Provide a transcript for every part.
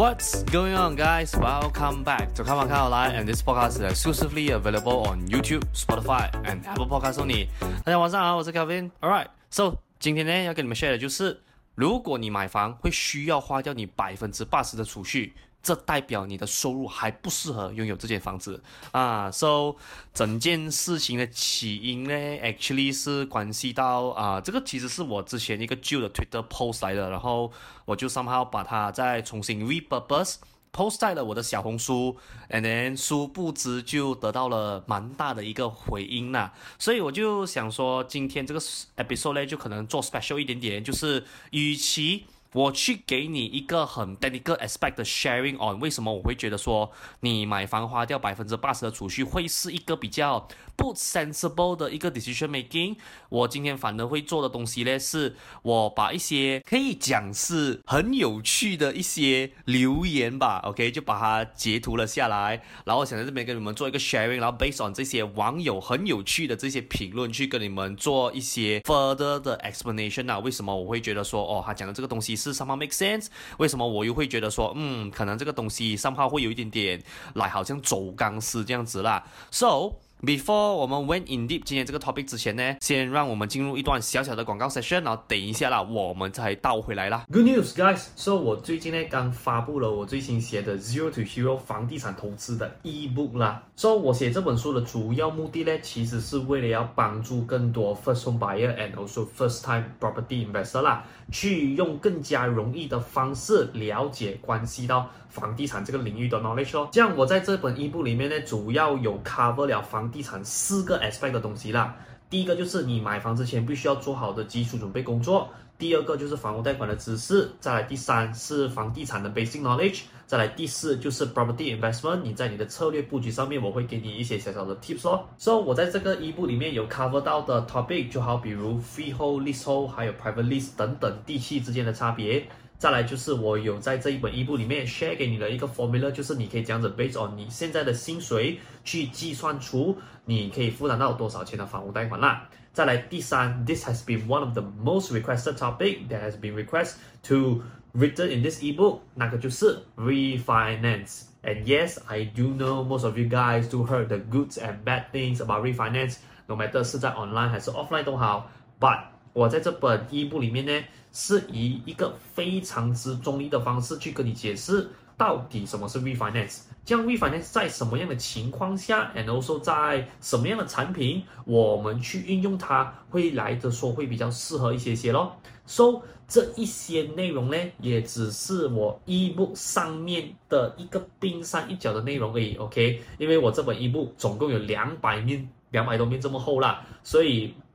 What's going on, guys? Welcome back to Come On Come Online, and this podcast is exclusively available on YouTube, Spotify, and Apple Podcasts only. 大家晚上好，我是 Kevin. Alright, so 今天呢要跟你们 share 的就是，如果你买房会需要花掉你百分之八十的储蓄。这代表你的收入还不适合拥有这间房子啊！So，整件事情的起因呢，actually 是关系到啊这个其实是我之前一个旧的 Twitter post 来的，然后我就 somehow 把它再重新 repurpose post 在了我的小红书，and then 殊不知就得到了蛮大的一个回音呐，所以我就想说，今天这个 episode 呢，就可能做 special 一点点，就是与其我去给你一个很 technical aspect 的 sharing on 为什么我会觉得说你买房花掉百分之八十的储蓄会是一个比较不 sensible 的一个 decision making。我今天反而会做的东西呢，是我把一些可以讲是很有趣的一些留言吧，OK，就把它截图了下来，然后想在这边跟你们做一个 sharing，然后 based on 这些网友很有趣的这些评论去跟你们做一些 further 的 explanation 啊，为什么我会觉得说哦，他讲的这个东西。是 somehow make sense？为什么我又会觉得说，嗯，可能这个东西 somehow 会有一点点来，好像走钢丝这样子啦。So before 我们 went in deep 今天这个 topic 之前呢，先让我们进入一段小小的广告 session，然后等一下啦，我们再倒回来啦。Good news, guys！So 我最近呢刚发布了我最新写的 Zero to Hero 房地产投资的 ebook 啦。So 我写这本书的主要目的呢，其实是为了要帮助更多 first home buyer and also first time property investor 啦，去用更加容易的方式了解关系到房地产这个领域的 knowledge 哦。像我在这本一部里面呢，主要有 cover 了房地产四个 aspect 的东西啦，第一个就是你买房之前必须要做好的基础准备工作，第二个就是房屋贷款的知识，再来第三是房地产的 basic knowledge，再来第四就是 property investment，你在你的策略布局上面，我会给你一些小小的 tips 哦。所以我在这个 ebook 里面有 cover 到的 topic，就好比如 freehold、leasehold，还有 private lease 等等地契之间的差别。再来就是我有在这一本 ebook 里面 share 给你的一个 formula，就是你可以这样子 based on 你现在的薪水去计算出你可以负担到多少钱的房屋贷款啦。再来第三，this has been one of the most requested topic that has been requested to written in this ebook，那个就是 refinance。And yes, I do know most of you guys do heard the goods and bad things about refinance，no matter 是在 online 还是 offline 都好，but 我在这本 ebook 里面呢，是以一个非常之中立的方式去跟你解释到底什么是 refinance， 这样微反呢在什么样的情况下，and also 在什么样的产品，我们去运用它会来的说会比较适合一些些咯。So 这一些内容呢，也只是我一部上面的一个冰山一角的内容而已，OK？因为我这本一部总共有两百面，两百多面这么厚啦，所以。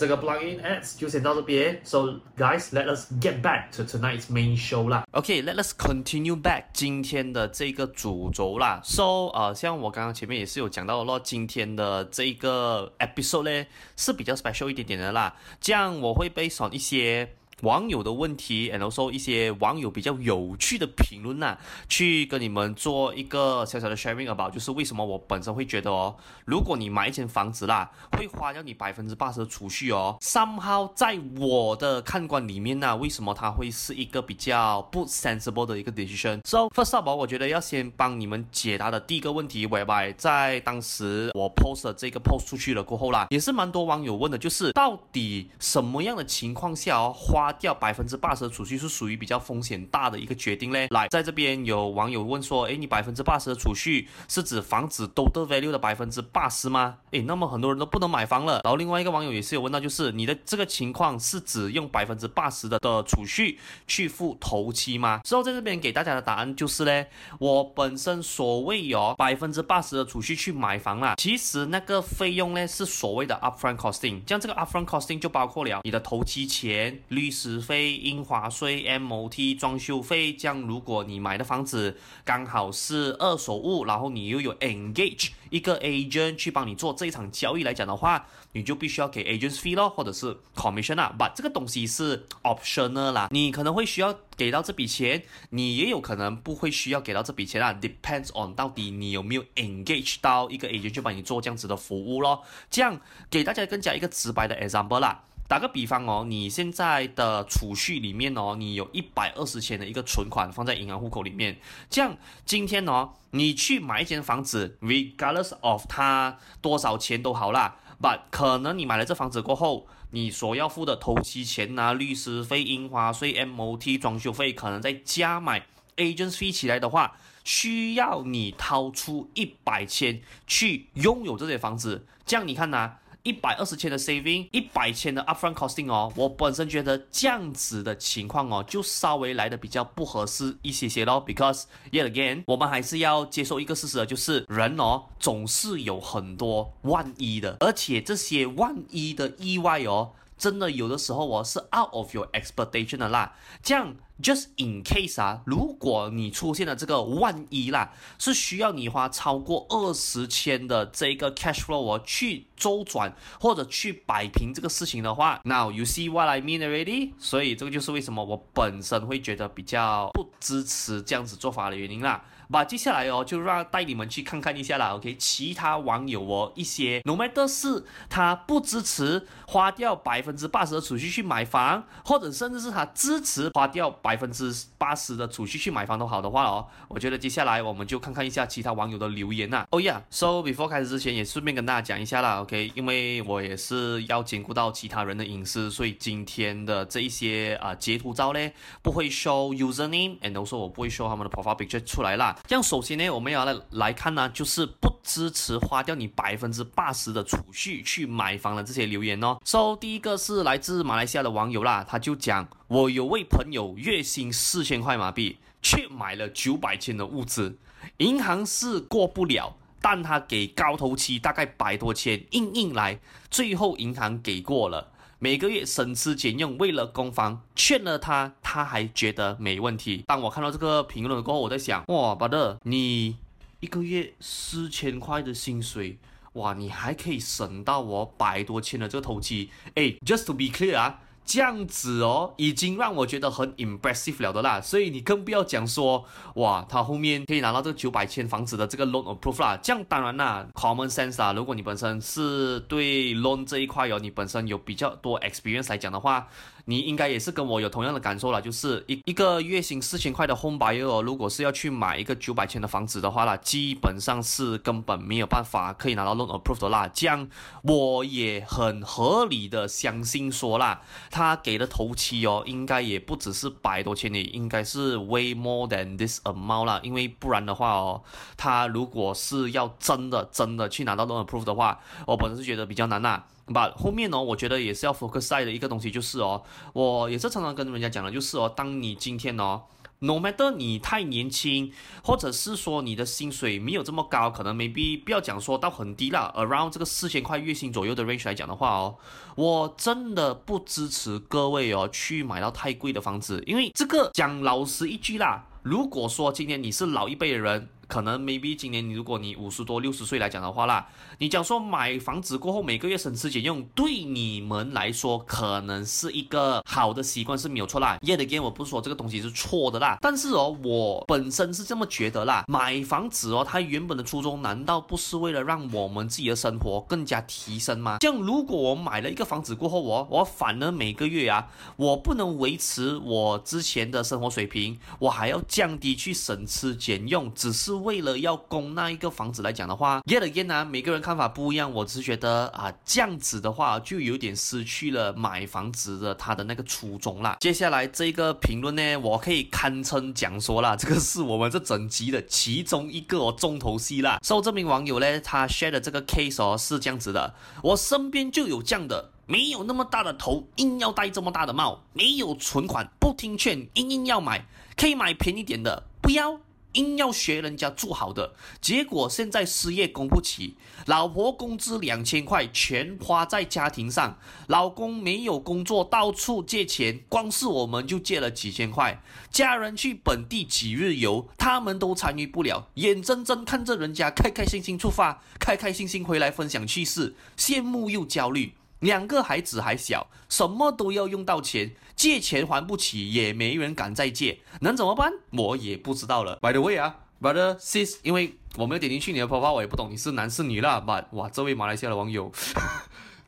这个 plugin ads 就先到这边，So guys，let us get back to tonight's main show 啦。Okay，let us continue back 今天的这个主轴啦。So，呃，像我刚刚前面也是有讲到咯，今天的这个 episode 呢是比较 special 一点点的啦。这样我会备选一些。网友的问题，，and also 一些网友比较有趣的评论呐、去跟你们做一个小小的 sharing about，就是为什么我本身会觉得哦，如果你买一间房子啦，会花掉你百分之八十的储蓄哦，somehow 在我的看官里面呢、为什么它会是一个比较不 sensible 的一个 decision？So first up，我觉得要先帮你们解答的第一个问题，why？在当时我 post 了这个 post 出去了过后啦，也是蛮多网友问的，就是到底什么样的情况下哦花。掉百分之八十的储蓄是属于比较风险大的一个决定嘞。来，在这边有网友问说，诶，你百分之八十的储蓄是指房子 total value 的百分之八十吗？诶，那么很多人都不能买房了。然后另外一个网友也是有问到，就是你的这个情况是指用百分之八十的的储蓄去付头期吗？之后在这边给大家的答案就是嘞，我本身所谓有百分之八十的储蓄去买房啦，其实那个费用呢是所谓的 upfront costing，这样这个 upfront costing 就包括了你的头期钱、律师。师费、印花税、MOT、装修费，这样如果你买的房子刚好是二手物，然后你又有 engage 一个 agent 去帮你做这一场交易来讲的话，你就必须要给 agent fee 咯，或者是 commission 啊。But 这个东西是 optional 啦，你可能会需要给到这笔钱，你也有可能不会需要给到这笔钱啊。Depends on 到底你有没有 engage 到一个 agent 去帮你做这样子的服务咯。这样给大家更加一个直白的 example 啦。打个比方哦，你现在的储蓄里面哦，你有一百二十千的一个存款放在银行户口里面，这样今天哦，你去买一间房子，regardless of 它多少钱都好啦，but 可能你买了这房子过后，你所要付的头期钱啊、律师费、印花税、MOT、装修费，可能再加买 agent fee 起来的话，需要你掏出一百千去拥有这些房子，这样你看呐、一百二十千的 saving，一百千的 upfront costing 哦，我本身觉得这样子的情况哦，就稍微来的比较不合适一些些咯。Because yet again，我们还是要接受一个事实，就是人哦，总是有很多万一的，而且这些万一的意外哦。真的有的时候哦是 out of your expectation 的啦，这样 just in case 啊，如果你出现了这个万一啦，是需要你花超过二十千的这个 cash flow 去周转或者去摆平这个事情的话，now you see what I mean already？所以这个就是为什么我本身会觉得比较不支持这样子做法的原因啦。那接下来哦，就让带你们去看看一下啦，OK？其他网友哦，一些 no matter 是他不支持花掉百分之八十的储蓄去买房，或者甚至是他支持花掉百分之八十的储蓄去买房都好的话哦，我觉得接下来我们就看看一下其他网友的留言呐。Oh yeah，so before 开始之前也顺便跟大家讲一下啦，OK？因为我也是要兼顾到其他人的隐私，所以今天的这一些啊、截图照呢，不会 show username，and also 我不会 show 他们的 profile picture 出来啦。这样，首先呢，我们要来来看呢，就是不支持花掉你百分之八十的储蓄去买房的这些留言哦。So，第一个是来自马来西亚的网友啦，他就讲：我有位朋友月薪四千块马币，却买了九百千的物资，银行是过不了，但他给高头期大概百多千，硬硬来，最后银行给过了。每个月省吃俭用，为了供房，劝了他，他还觉得没问题。当我看到这个评论过后，我在想，哇，bro，你一个月四千块的薪水，哇，你还可以省到我百多千的这个头期。哎，just to be clear 啊。这样子哦，已经让我觉得很 impressive 了的啦，所以你更不要讲说，哇，他后面可以拿到这九百千房子的这个 loan approve 啦。这样当然啦，common sense 啊，如果你本身是对 loan 这一块哦，你本身有比较多 experience 来讲的话。你应该也是跟我有同样的感受了，就是一一个月薪四千块的 home buyer 哦，如果是要去买一个九百千的房子的话啦，基本上是根本没有办法可以拿到 loan approved 的啦。这样我也很合理的相信说啦，他给的头期哦，应该也不只是百多千的，应该是 way more than this amount 啦。因为不然的话哦，他如果是要真的真的去拿到 loan approved 的话，我本身是觉得比较难呐。But 后面呢，我觉得也是要 focus 在的一个东西，就是哦，我也是常常跟人家讲的，就是哦，当你今天哦，no matter 你太年轻，或者是说你的薪水没有这么高，可能 maybe 不要讲说到很低啦，around 这个四千块月薪左右的 range 来讲的话哦，我真的不支持各位哦去买到太贵的房子，因为这个讲老实一句啦，如果说今天你是老一辈的人。可能 maybe 今年你如果你五十多六十岁来讲的话啦，你讲说买房子过后每个月省吃俭用，对你们来说可能是一个好的习惯是没有错啦。Yet again，我不是说这个东西是错的啦，但是哦，我本身是这么觉得啦。买房子哦，它原本的初衷难道不是为了让我们自己的生活更加提升吗？像如果我买了一个房子过后，我我反而每个月啊，我不能维持我之前的生活水平，我还要降低去省吃俭用，只是。为了要供那一个房子来讲的话，yet again 啊，每个人看法不一样。我只是觉得啊，这样子的话就有点失去了买房子的他的那个初衷啦。接下来这个评论呢，我可以堪称讲说啦，这个是我们这整集的其中一个哦重头戏啦。受这名网友呢，他 share 的这个 case 哦是这样子的，我身边就有这样的，没有那么大的头，硬要戴这么大的帽，没有存款，不听劝，硬硬要买，可以买便宜点的，不要。硬要学人家做好的，结果现在失业供不起，老婆工资两千块全花在家庭上，老公没有工作到处借钱，光是我们就借了几千块，家人去本地几日游，他们都参与不了，眼睁睁看着人家开开心心出发，开开心心回来分享趣事，羡慕又焦虑。两个孩子还小，什么都要用到钱，借钱还不起，也没人敢再借，能怎么办？我也不知道了。By the way 啊，brother sis，因为我没有点进去你的泡泡我也不懂你是男是女啦。But 哇，这位马来西亚的网友，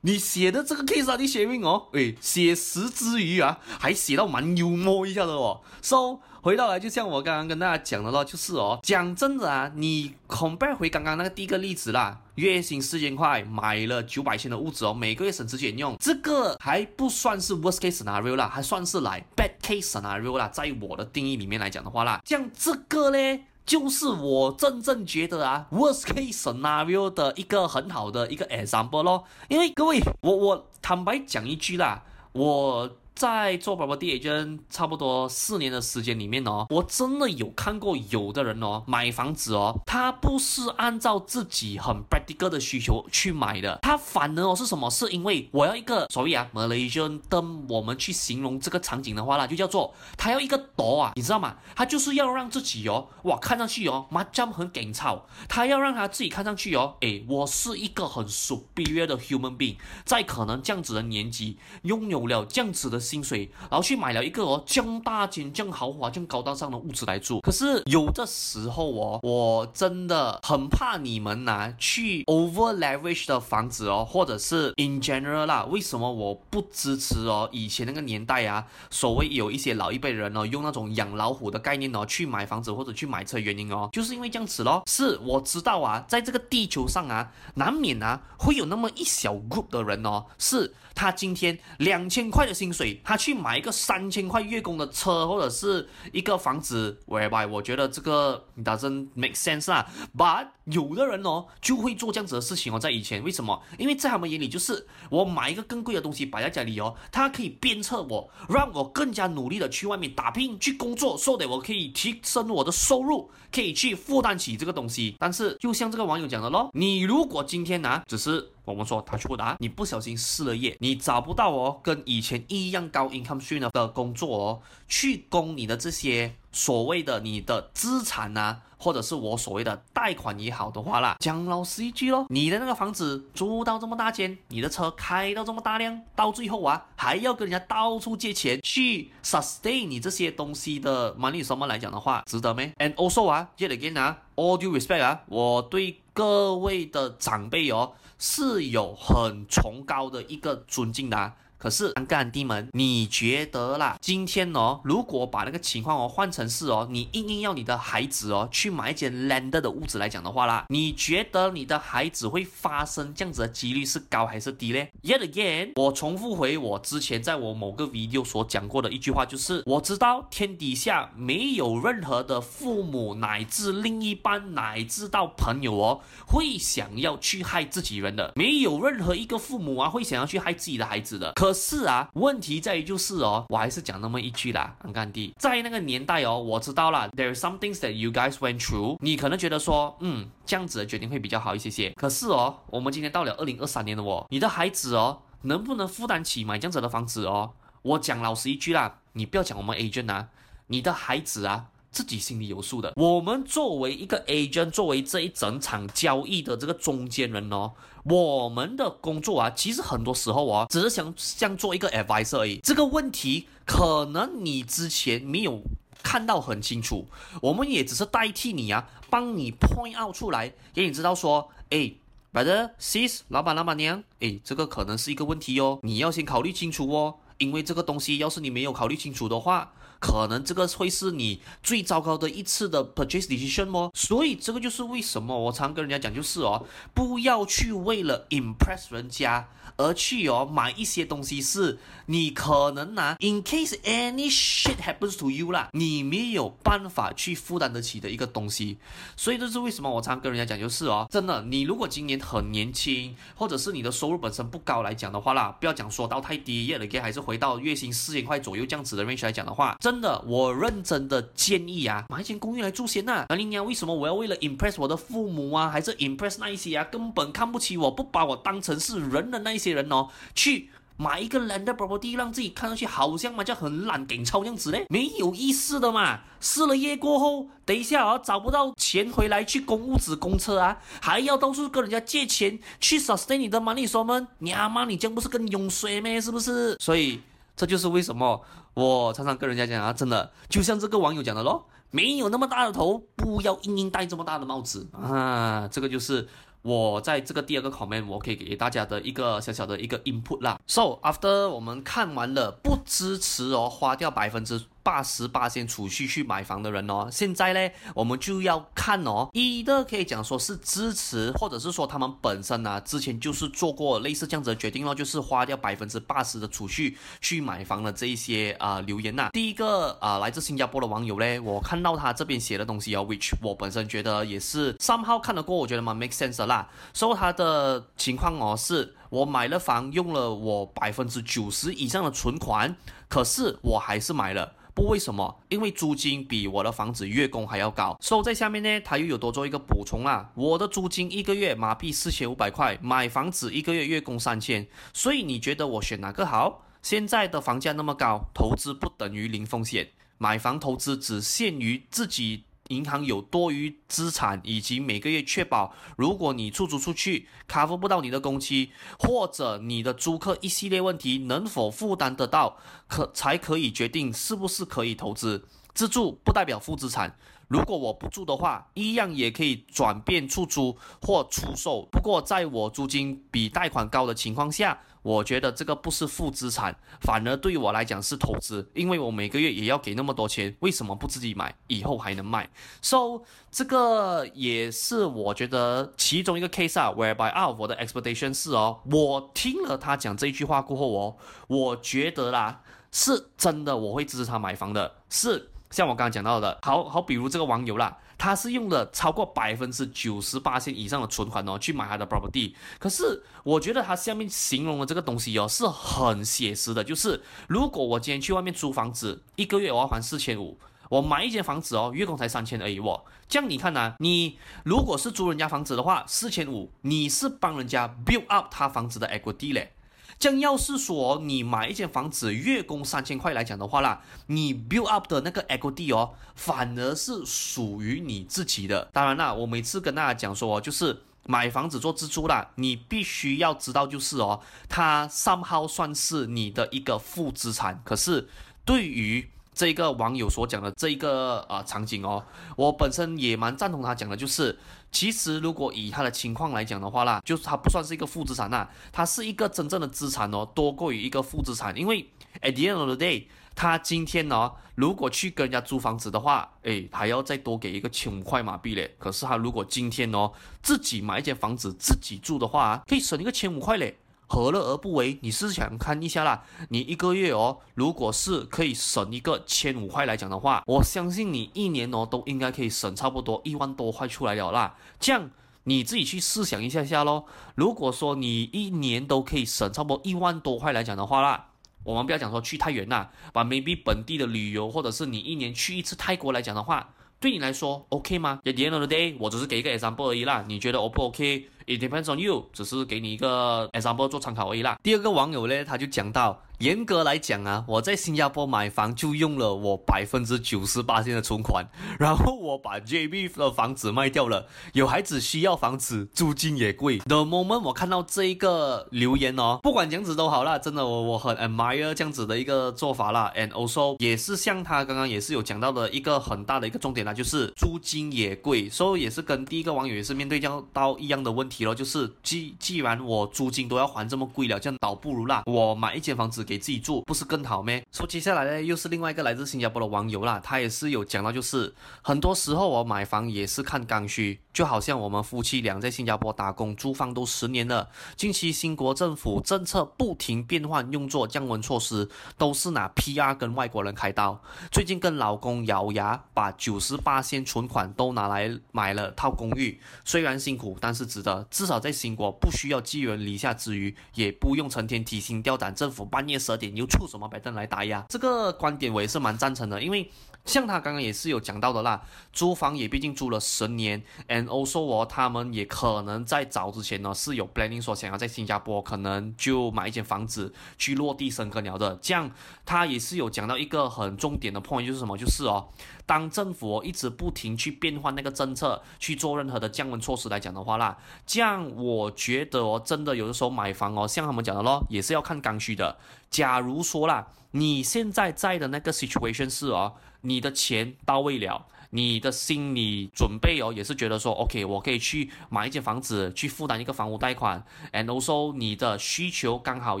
你写的这个 case 啊，你写命哦，诶，写实之余啊，还写到蛮幽默一下的哦。So 回到来，就像我刚刚跟大家讲的咯，就是哦，讲真的啊，你 compare 回刚刚那个第一个例子啦，月薪四千块买了九百千的屋子哦，每个月省吃俭用，这个还不算是 worst case scenario 啦，还算是来 bad case scenario 啦，在我的定义里面来讲的话啦，像这个嘞，就是我真正觉得啊 worst case scenario 的一个很好的一个 example 咯，因为各位，我我坦白讲一句啦，我。在做宝宝 dhn 差不多四年的时间里面哦，我真的有看过有的人哦，买房子哦，他不是按照自己很 practical 的需求去买的，他反而哦是什么？是因为我要一个所谓啊 Malaysian term，我们去形容这个场景的话啦，就叫做他要一个朵啊，你知道吗？他就是要让自己哦，哇，看上去哦，麻将很紧凑，他要让他自己看上去哦，诶，我是一个很 superior 的 human being，在可能这样子的年纪，拥有了这样子的。薪水，然后去买了一个哦，这样大间、这样豪华、这样高大上的屋子来住。可是有的时候哦，我真的很怕你们拿去 over leverage 的房子哦，或者是 in general 啦。为什么我不支持哦？以前那个年代啊，所谓有一些老一辈人哦，用那种养老虎的概念哦，去买房子或者去买车，原因哦，就是因为这样子咯。是我知道啊，在这个地球上啊，难免啊会有那么一小 group 的人哦，是。他今天两千块的薪水，他去买一个三千块月供的车，或者是一个房子，whereby 我觉得这个 doesn't make sense 啊。But 有的人哦，就会做这样子的事情哦，在以前为什么？因为在他们眼里就是我买一个更贵的东西摆在家里哦，他可以鞭策我，让我更加努力的去外面打拼去工作说的我可以提升我的收入，可以去负担起这个东西。但是就像这个网友讲的咯，你如果今天呢、啊，只是我们说他去不答，你不小心失了业，你找不到哦跟以前一样高 income stream 的工作哦，去供你的这些所谓的你的资产啊。或者是我所谓的贷款也好的话啦，讲老实一句咯，你的那个房子租到这么大间，你的车开到这么大辆，到最后啊还要跟人家到处借钱去 sustain 你这些东西的 money 什么来讲的话，值得没？And also 啊，yet again 啊，all due respect 啊，我对各位的长辈哦是有很崇高的一个尊敬的啊。可是，干弟们，你觉得啦？今天哦，如果把那个情况哦换成是哦，你硬硬要你的孩子哦去买一间 landed 的屋子来讲的话啦，你觉得你的孩子会发生这样子的几率是高还是低呢？Yet again，我重复回我之前在我某个 video 所讲过的一句话，就是我知道天底下没有任何的父母乃至另一半乃至到朋友哦会想要去害自己人的，没有任何一个父母啊会想要去害自己的孩子的。可是啊，问题在于就是哦，我还是讲那么一句啦，安干弟，在那个年代哦，我知道了，there are some things that you guys went through，你可能觉得说，嗯，这样子的决定会比较好一些些。可是哦，我们今天到了二零二三年了哦，你的孩子哦，能不能负担起买这样子的房子哦？我讲老实一句啦，你不要讲我们 agent 啊，你的孩子啊。自己心里有数的。我们作为一个 agent，作为这一整场交易的这个中间人哦，我们的工作啊，其实很多时候啊，只是想像做一个 advisor 而已。这个问题可能你之前没有看到很清楚，我们也只是代替你啊，帮你 point out 出来，给你知道说，哎，brother sis，老板老板娘，哎，这个可能是一个问题哦，你要先考虑清楚哦，因为这个东西要是你没有考虑清楚的话。可能这个会是你最糟糕的一次的 purchase decision 哦，所以这个就是为什么我常跟人家讲，就是哦，不要去为了 impress 人家而去哦买一些东西，是你可能拿 in case any shit happens to you 啦，你没有办法去负担得起的一个东西。所以这是为什么我常跟人家讲，就是哦，真的，你如果今年很年轻，或者是你的收入本身不高来讲的话啦，不要讲说到太低，也了，给还是回到月薪四千块左右这样子的 range 来讲的话，真真的，我认真的建议啊，买一间公寓来住先呐。那你娘，为什么我要为了 impress 我的父母啊，还是 impress 那一些啊，根本看不起我，不把我当成是人的那一些人哦，去买一个 landed property，让自己看上去好像嘛，就很懒给钞这样子嘞，没有意思的嘛。失了业过后，等一下啊，找不到钱回来去供屋子、公车啊，还要到处跟人家借钱去 sustain 你的 money，说们娘妈，你这样不是跟涌水咩？是不是？所以。这就是为什么我常常跟人家讲啊，真的就像这个网友讲的咯，没有那么大的头，不要硬硬戴这么大的帽子啊，这个就是。我在这个第二个 comment，我可以给大家的一个小小的一个 input 啦。So after 我们看完了不支持哦，花掉百分之八十八先储蓄去买房的人哦，现在呢，我们就要看哦，一的可以讲说是支持，或者是说他们本身呢，之前就是做过类似这样子的决定咯，就是花掉百分之八十的储蓄去买房的这一些啊、留言呐。第一个啊、来自新加坡的网友呢，我看到他这边写的东西哦，which 我本身觉得也是 somehow 看得过，我觉得蛮 make sense 的啦。说他的情况哦，是我买了房，用了我百分之九十以上的存款，可是我还是买了，不为什么？因为租金比我的房子月供还要高。所以在下面呢，他又有多做一个补充啦。我的租金一个月马币四千五百块，买房子一个月月供三千，所以你觉得我选哪个好？现在的房价那么高，投资不等于零风险，买房投资只限于自己。银行有多余资产，以及每个月确保，如果你出租出去，cover 不到你的工期，或者你的租客一系列问题能否负担得到，可才可以决定是不是可以投资。自住不代表负资产。如果我不住的话，一样也可以转变出租或出售。不过，在我租金比贷款高的情况下，我觉得这个不是负资产，反而对于我来讲是投资，因为我每个月也要给那么多钱，为什么不自己买，以后还能卖？So，这个也是我觉得其中一个 case 啊，whereby 啊，我的 expectation 是哦，我听了他讲这句话过后哦，我觉得啦，是真的我会支持他买房的，是。像我刚刚讲到的，好好比如这个网友啦，他是用了超过百分之九十八千以上的存款哦，去买他的 property。可是我觉得他下面形容的这个东西哦，是很写实的。就是如果我今天去外面租房子，一个月我要还四千五，我买一间房子哦，月供才三千而已哦。这样你看呢、啊？你如果是租人家房子的话，四千五，你是帮人家 build up 他房子的 equity 嘞。像要是说你买一间房子月供三千块来讲的话啦，你 build up 的那个 equity 哦，反而是属于你自己的。当然啦，我每次跟大家讲说，就是买房子做自住啦，你必须要知道就是哦，它 somehow 算是你的一个负资产。可是对于这个网友所讲的这一个呃场景哦，我本身也蛮赞同他讲的，就是其实如果以他的情况来讲的话啦，就是他不算是一个负资产呐，他是一个真正的资产哦，多过于一个负资产，因为 at the end of the day，他今天呢、哦，如果去跟人家租房子的话，诶，还要再多给一个千五块马币嘞，可是他如果今天哦自己买一间房子自己住的话，可以省一个千五块嘞。何乐而不为？你是想看一下啦，你一个月哦，如果是可以省一个千五块来讲的话，我相信你一年哦都应该可以省差不多一万多块出来了啦。这样你自己去试想一下下咯。如果说你一年都可以省差不多一万多块来讲的话啦，我们不要讲说去太远啦，把 maybe 本地的旅游，或者是你一年去一次泰国来讲的话，对你来说 OK 吗？At the end of the day，我只是给一个 example 而已啦。你觉得 O 不 OK？it depends on you 只是给你一个 example 做参考而已啦，第二个网友呢，他就讲到。严格来讲啊，我在新加坡买房就用了我百分之九十八的存款，然后我把 JB 的房子卖掉了。有孩子需要房子，租金也贵。The moment 我看到这一个留言哦，不管这样子都好啦，真的我我很 admire 这样子的一个做法啦。And also 也是像他刚刚也是有讲到的一个很大的一个重点啦，就是租金也贵，所以也是跟第一个网友也是面对这样到一样的问题。咯，就是既既然我租金都要还这么贵了，这样倒不如啦，我买一间房子给给自己住，不是更好咩？说接下来呢，又是另外一个来自新加坡的网友啦，他也是有讲到，就是很多时候我买房也是看刚需，就好像我们夫妻俩在新加坡打工租房都十年了，近期新国政府政策不停变换，用作降温措施，都是拿 PR 跟外国人开刀。最近跟老公咬牙把九十八仙存款都拿来买了套公寓，虽然辛苦，但是值得。至少在新国不需要寄人篱下之余，也不用成天提心吊胆，政府半夜夜十二点又出什么 pattern 来打压？这个观点我也是蛮赞成的，因为像他刚刚也是有讲到的啦，租房也毕竟租了十年，and also 哦，他们也可能在早之前呢是有 planning 说想要在新加坡可能就买一间房子去落地生根了的，这样他也是有讲到一个很重点的 point 就是什么？就是哦。当政府哦一直不停去变换那个政策，去做任何的降温措施来讲的话啦，这样我觉得哦，真的有的时候买房哦，像他们讲的咯，也是要看刚需的。假如说啦，你现在在的那个 situation 是哦，你的钱到位了，你的心理准备哦，也是觉得说，OK，我可以去买一间房子，去负担一个房屋贷款，and also 你的需求刚好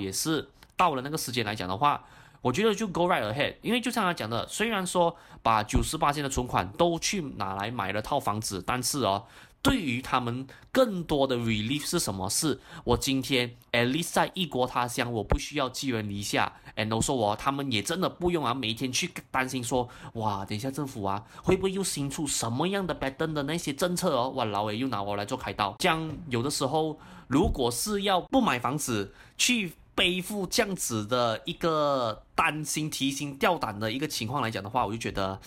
也是到了那个时间来讲的话。我觉得就 go right ahead，因为就像他讲的，虽然说把九十八千的存款都去拿来买了套房子，但是哦，对于他们更多的 relief 是什么？是我今天 at least 在异国他乡，我不需要寄人篱下，and also 哦，他们也真的不用啊，每天去担心说，哇，等一下政府啊会不会又新出什么样的 pattern 的那些政策哦，哇，老伟又拿我来做开刀。这样有的时候，如果是要不买房子去。背负这样子的一个担心、提心吊胆的一个情况来讲的话，我就觉得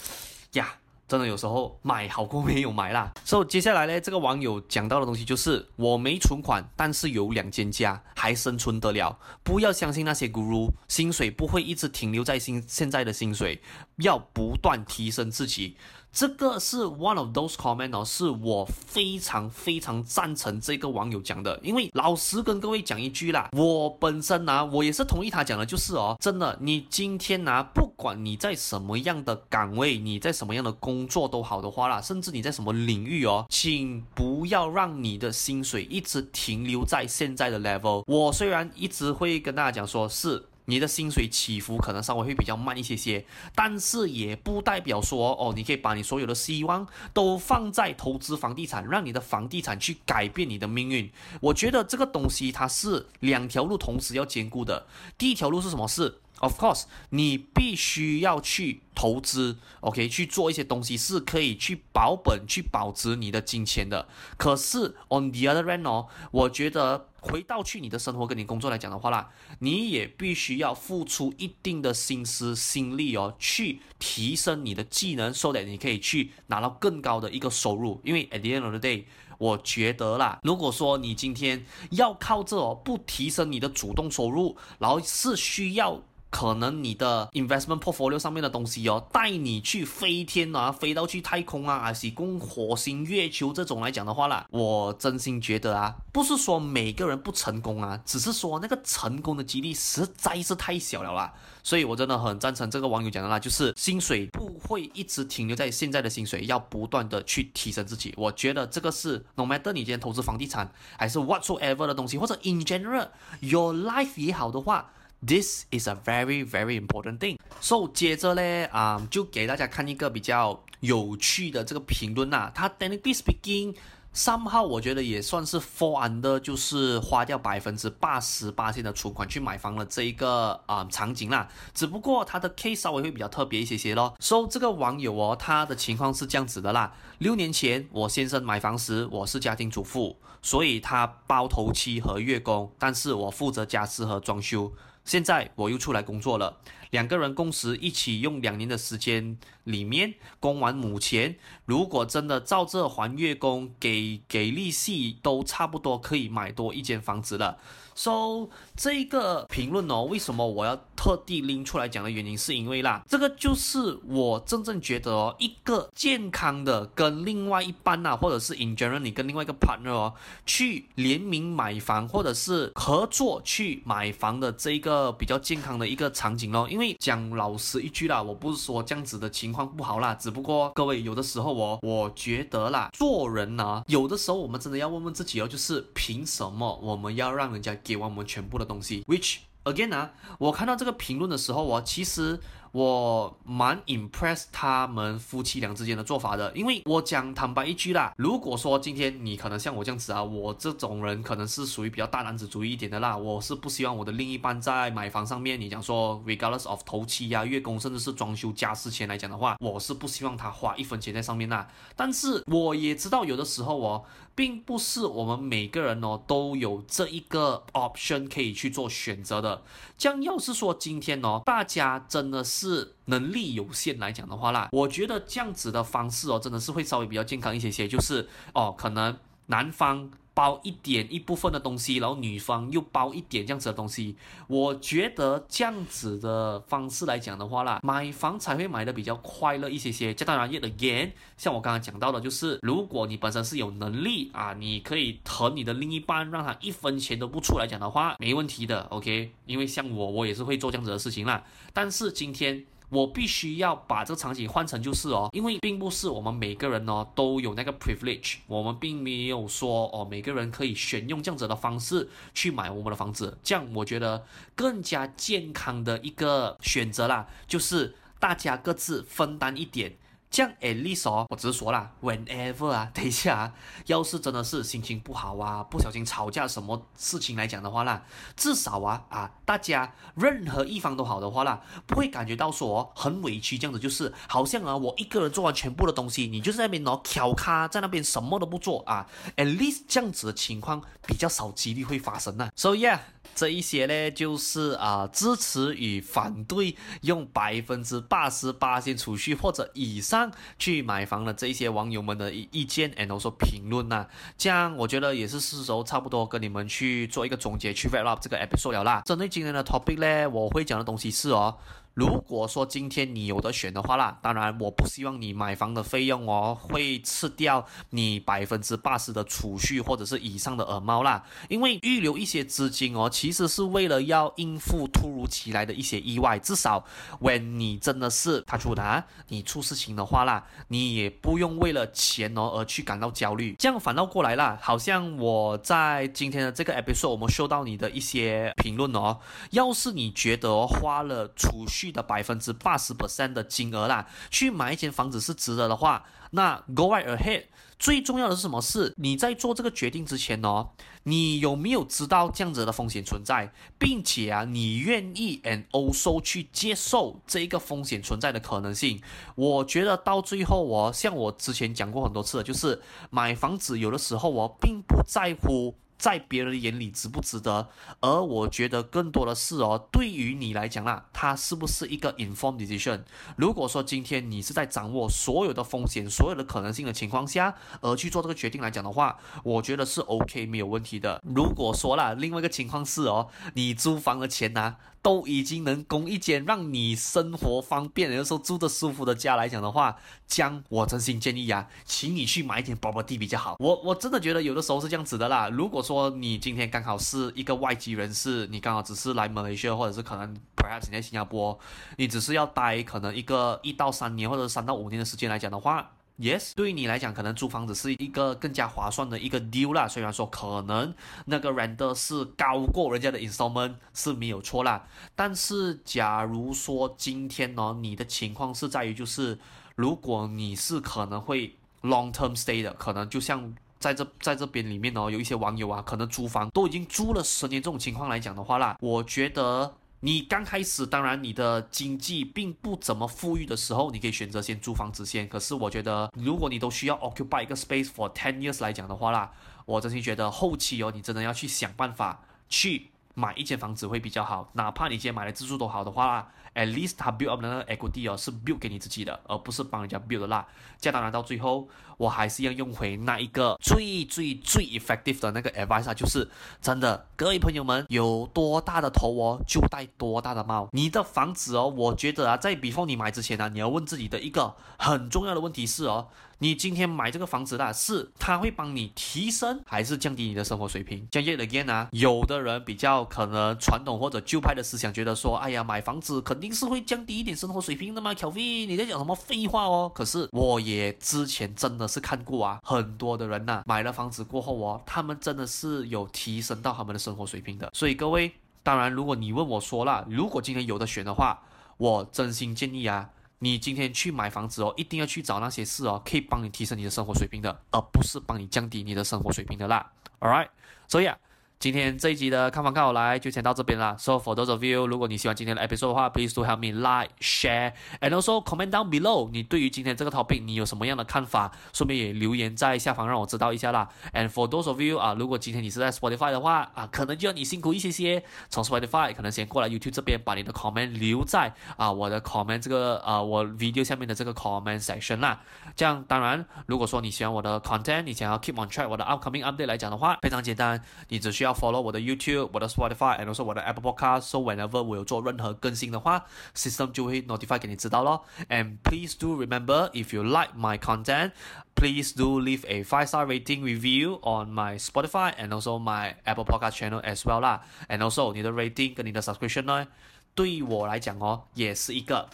呀，真的有时候买好过没有买啦。所以接下来呢，这个网友讲到的东西就是，我没存款，但是有两间家，还生存得了。不要相信那些 guru，薪水不会一直停留在现现在的薪水，要不断提升自己。这个是 one of those comment 哦，是我非常非常赞成这个网友讲的，因为老实跟各位讲一句啦，我本身呢、啊，我也是同意他讲的，就是哦，真的，你今天呢、啊，不管你在什么样的岗位，你在什么样的工作都好的话啦，甚至你在什么领域哦，请不要让你的薪水一直停留在现在的 level。我虽然一直会跟大家讲说，是。你的薪水起伏可能稍微会比较慢一些些，但是也不代表说哦，你可以把你所有的希望都放在投资房地产，让你的房地产去改变你的命运。我觉得这个东西它是两条路同时要兼顾的。第一条路是什么？是 Of course，你必须要去投资，OK，去做一些东西是可以去保本、去保值你的金钱的。可是 on the other hand 哦，我觉得。回到去你的生活跟你工作来讲的话啦，你也必须要付出一定的心思心力哦，去提升你的技能，so that 你可以去拿到更高的一个收入。因为 at the end of the day，我觉得啦，如果说你今天要靠这哦，不提升你的主动收入，然后是需要。可能你的 investment portfolio 上面的东西哦，带你去飞天啊，飞到去太空啊，还是攻火星、月球这种来讲的话啦，我真心觉得啊，不是说每个人不成功啊，只是说那个成功的几率实在是太小了啦。所以我真的很赞成这个网友讲的啦，就是薪水不会一直停留在现在的薪水，要不断的去提升自己。我觉得这个是 no matter 你今天投资房地产，还是 whatsoever 的东西，或者 in general your life 也好的话。This is a very very important thing. So 接着呢，啊、就给大家看一个比较有趣的这个评论呐。他 technically speaking 三号我觉得也算是 fall under，就是花掉百分之八十八千的存款去买房的这一个啊、场景啦。只不过他的 case 稍微会比较特别一些些咯。So 这个网友哦，他的情况是这样子的啦。六年前我先生买房时，我是家庭主妇，所以他包头期和月供，但是我负责家事和装修。现在我又出来工作了，两个人共时一起用两年的时间里面供完母钱，如果真的照这还月供，给给利息都差不多可以买多一间房子了。So 这个评论哦，为什么我要特地拎出来讲的原因，是因为啦，这个就是我真正觉得哦，一个健康的跟另外一半呐、或者是 in general 你跟另外一个 partner 哦，去联名买房，或者是合作去买房的这一个比较健康的一个场景咯。因为讲老实一句啦，我不是说这样子的情况不好啦，只不过各位有的时候哦，我觉得啦，做人呢，有的时候我们真的要问问自己哦，就是凭什么我们要让人家给我们全部的东西，which again 啊，我看到这个评论的时候，我其实我蛮 impress 他们夫妻俩之间的做法的，因为我讲坦白一句啦，如果说今天你可能像我这样子啊，我这种人可能是属于比较大男子主义一点的啦，我是不希望我的另一半在买房上面，你讲说 regardless of 头期呀、月供，甚至是装修家私钱来讲的话，我是不希望他花一分钱在上面啦。但是我也知道有的时候哦，并不是我们每个人哦都有这一个 option 可以去做选择的。将要是说今天哦，大家真的是能力有限来讲的话啦，我觉得这样子的方式哦，真的是会稍微比较健康一些些，就是哦，可能男方。包一点一部分的东西，然后女方又包一点这样子的东西。我觉得这样子的方式来讲的话啦，买房才会买的比较快乐一些些。这当然，yet again，像我刚刚讲到的，就是如果你本身是有能力啊，你可以疼你的另一半，让他一分钱都不出来讲的话，没问题的，OK。因为像我，我也是会做这样子的事情啦。但是今天。我必须要把这个场景换成就是哦，因为并不是我们每个人哦都有那个 privilege，我们并没有说哦每个人可以选用这样子的方式去买我们的房子，这样我觉得更加健康的一个选择啦，就是大家各自分担一点。这样 at least 哦，我直说啦，whenever 啊，等一下啊，要是真的是心情不好啊，不小心吵架什么事情来讲的话啦，至少啊啊，大家任何一方都好的话啦，不会感觉到说很委屈这样子，就是好像啊我一个人做完全部的东西，你就在那边哦翘咖在那边什么都不做啊，at least 这样子的情况比较少几率会发生呐。So yeah。这一些呢，就是啊、支持与反对用百分之八十八先储蓄或者以上去买房的这一些网友们的意意见，and also 评论呐。这样我觉得也是是时候差不多跟你们去做一个总结，去 wrap up 这个 episode 了啦。针对今天的 topic 呢，我会讲的东西是哦。如果说今天你有得选的话啦，当然我不希望你买房的费用哦会吃掉你百分之八十的储蓄或者是以上的耳猫啦，因为预留一些资金哦，其实是为了要应付突如其来的一些意外，至少 when 你真的是他出的啊，你出事情的话啦，你也不用为了钱哦而去感到焦虑。这样反倒过来啦，好像我在今天的这个 episode 我们收到你的一些评论哦，要是你觉得花了储蓄的百分之八十 percent 的金额啦，去买一间房子是值得的话，那 go right ahead。最重要的是什么？是你在做这个决定之前哦，你有没有知道这样子的风险存在，并且啊，你愿意 and also 去接受这一个风险存在的可能性？我觉得到最后哦，像我之前讲过很多次的，就是买房子有的时候我并不在乎。在别人眼里值不值得？而我觉得更多的是哦，对于你来讲啦，它是不是一个 informed decision？如果说今天你是在掌握所有的风险、所有的可能性的情况下，而去做这个决定来讲的话，我觉得是 OK 没有问题的。如果说啦，另外一个情况是哦，你租房的钱呢、都已经能供一间让你生活方便，有时候住的舒服的家来讲的话，将我真心建议啊，请你去买一点 property 比较好。我我真的觉得有的时候是这样子的啦。如果说你今天刚好是一个外籍人士，你刚好只是来马来西亚，或者是可能 perhaps 你在新加坡，你只是要待可能一个一到三年或者三到五年的时间来讲的话。Yes，对于你来讲，可能租房子是一个更加划算的一个 deal 啦。虽然说可能那个 render 是高过人家的 installment 是没有错啦，但是假如说今天呢，你的情况是在于就是，如果你是可能会 long term stay 的，可能就像在这在这边里面呢，有一些网友啊，可能租房都已经租了十年这种情况来讲的话啦，我觉得。你刚开始，当然你的经济并不怎么富裕的时候，你可以选择先租房子先。可是我觉得，如果你都需要 occupy 一个 space for ten years 来讲的话啦，我真心觉得后期哦，你真的要去想办法去买一间房子会比较好。哪怕你今天买来自住都好的话啦，at least 它 build up 的那个 equity 哦是 build 给你自己的，而不是帮人家 build 的啦。这样当然到最后。我还是要用回那一个最最最 effective 的那个 advice 就是真的，各位朋友们，有多大的头哦，就戴多大的帽。你的房子哦，我觉得啊，在 before 你买之前呢、你要问自己的一个很重要的问题是哦，你今天买这个房子啦，是它会帮你提升还是降低你的生活水平？讲 yet again 啊，有的人比较可能传统或者旧派的思想，觉得说，哎呀，买房子肯定是会降低一点生活水平的嘛小费你在讲什么废话哦？可是我也之前真的。是看过啊，很多的人呐、买了房子过后哦，他们真的是有提升到他们的生活水平的。所以各位，当然如果你问我说了，如果今天有的选的话，我真心建议啊，你今天去买房子哦，一定要去找那些事哦，可以帮你提升你的生活水平的，而不是帮你降低你的生活水平的啦。All right，所以啊。今天这一集的看房看好来就先到这边了。So for those of you，如果你喜欢今天的 episode 的话，please do help me like, share, and also comment down below。你对于今天这个 topic 你有什么样的看法？顺便也留言在下方让我知道一下啦。And for those of you 啊，如果今天你是在 Spotify 的话啊，可能就要你辛苦一些些，从 Spotify 可能先过来 YouTube 这边把你的 comment 留在啊我的 comment 这个啊我 video 下面的这个 comment section 啦。这样当然，如果说你喜欢我的 content，你想要 keep on track 我的 upcoming update 来讲的话，非常简单，你只需要follow 我的 YouTube、我的 Spotify，and also 我的 Apple Podcast。So whenever 我有做任何更新的话，system 就会 notify 给你知道咯。And please do remember, if you like my content, please do leave a five star rating review on my Spotify and also my Apple Podcast channel as well 啦。And also 你的 rating 跟你的 subscription 呢，对于我来讲哦，也是一个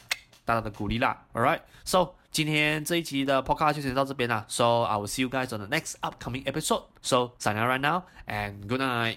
大大的鼓励啦。Alright, so 今天这一集的 podcast 就先到这边啦。So I will see you guys on the next upcoming episode. So sign out right now and good night.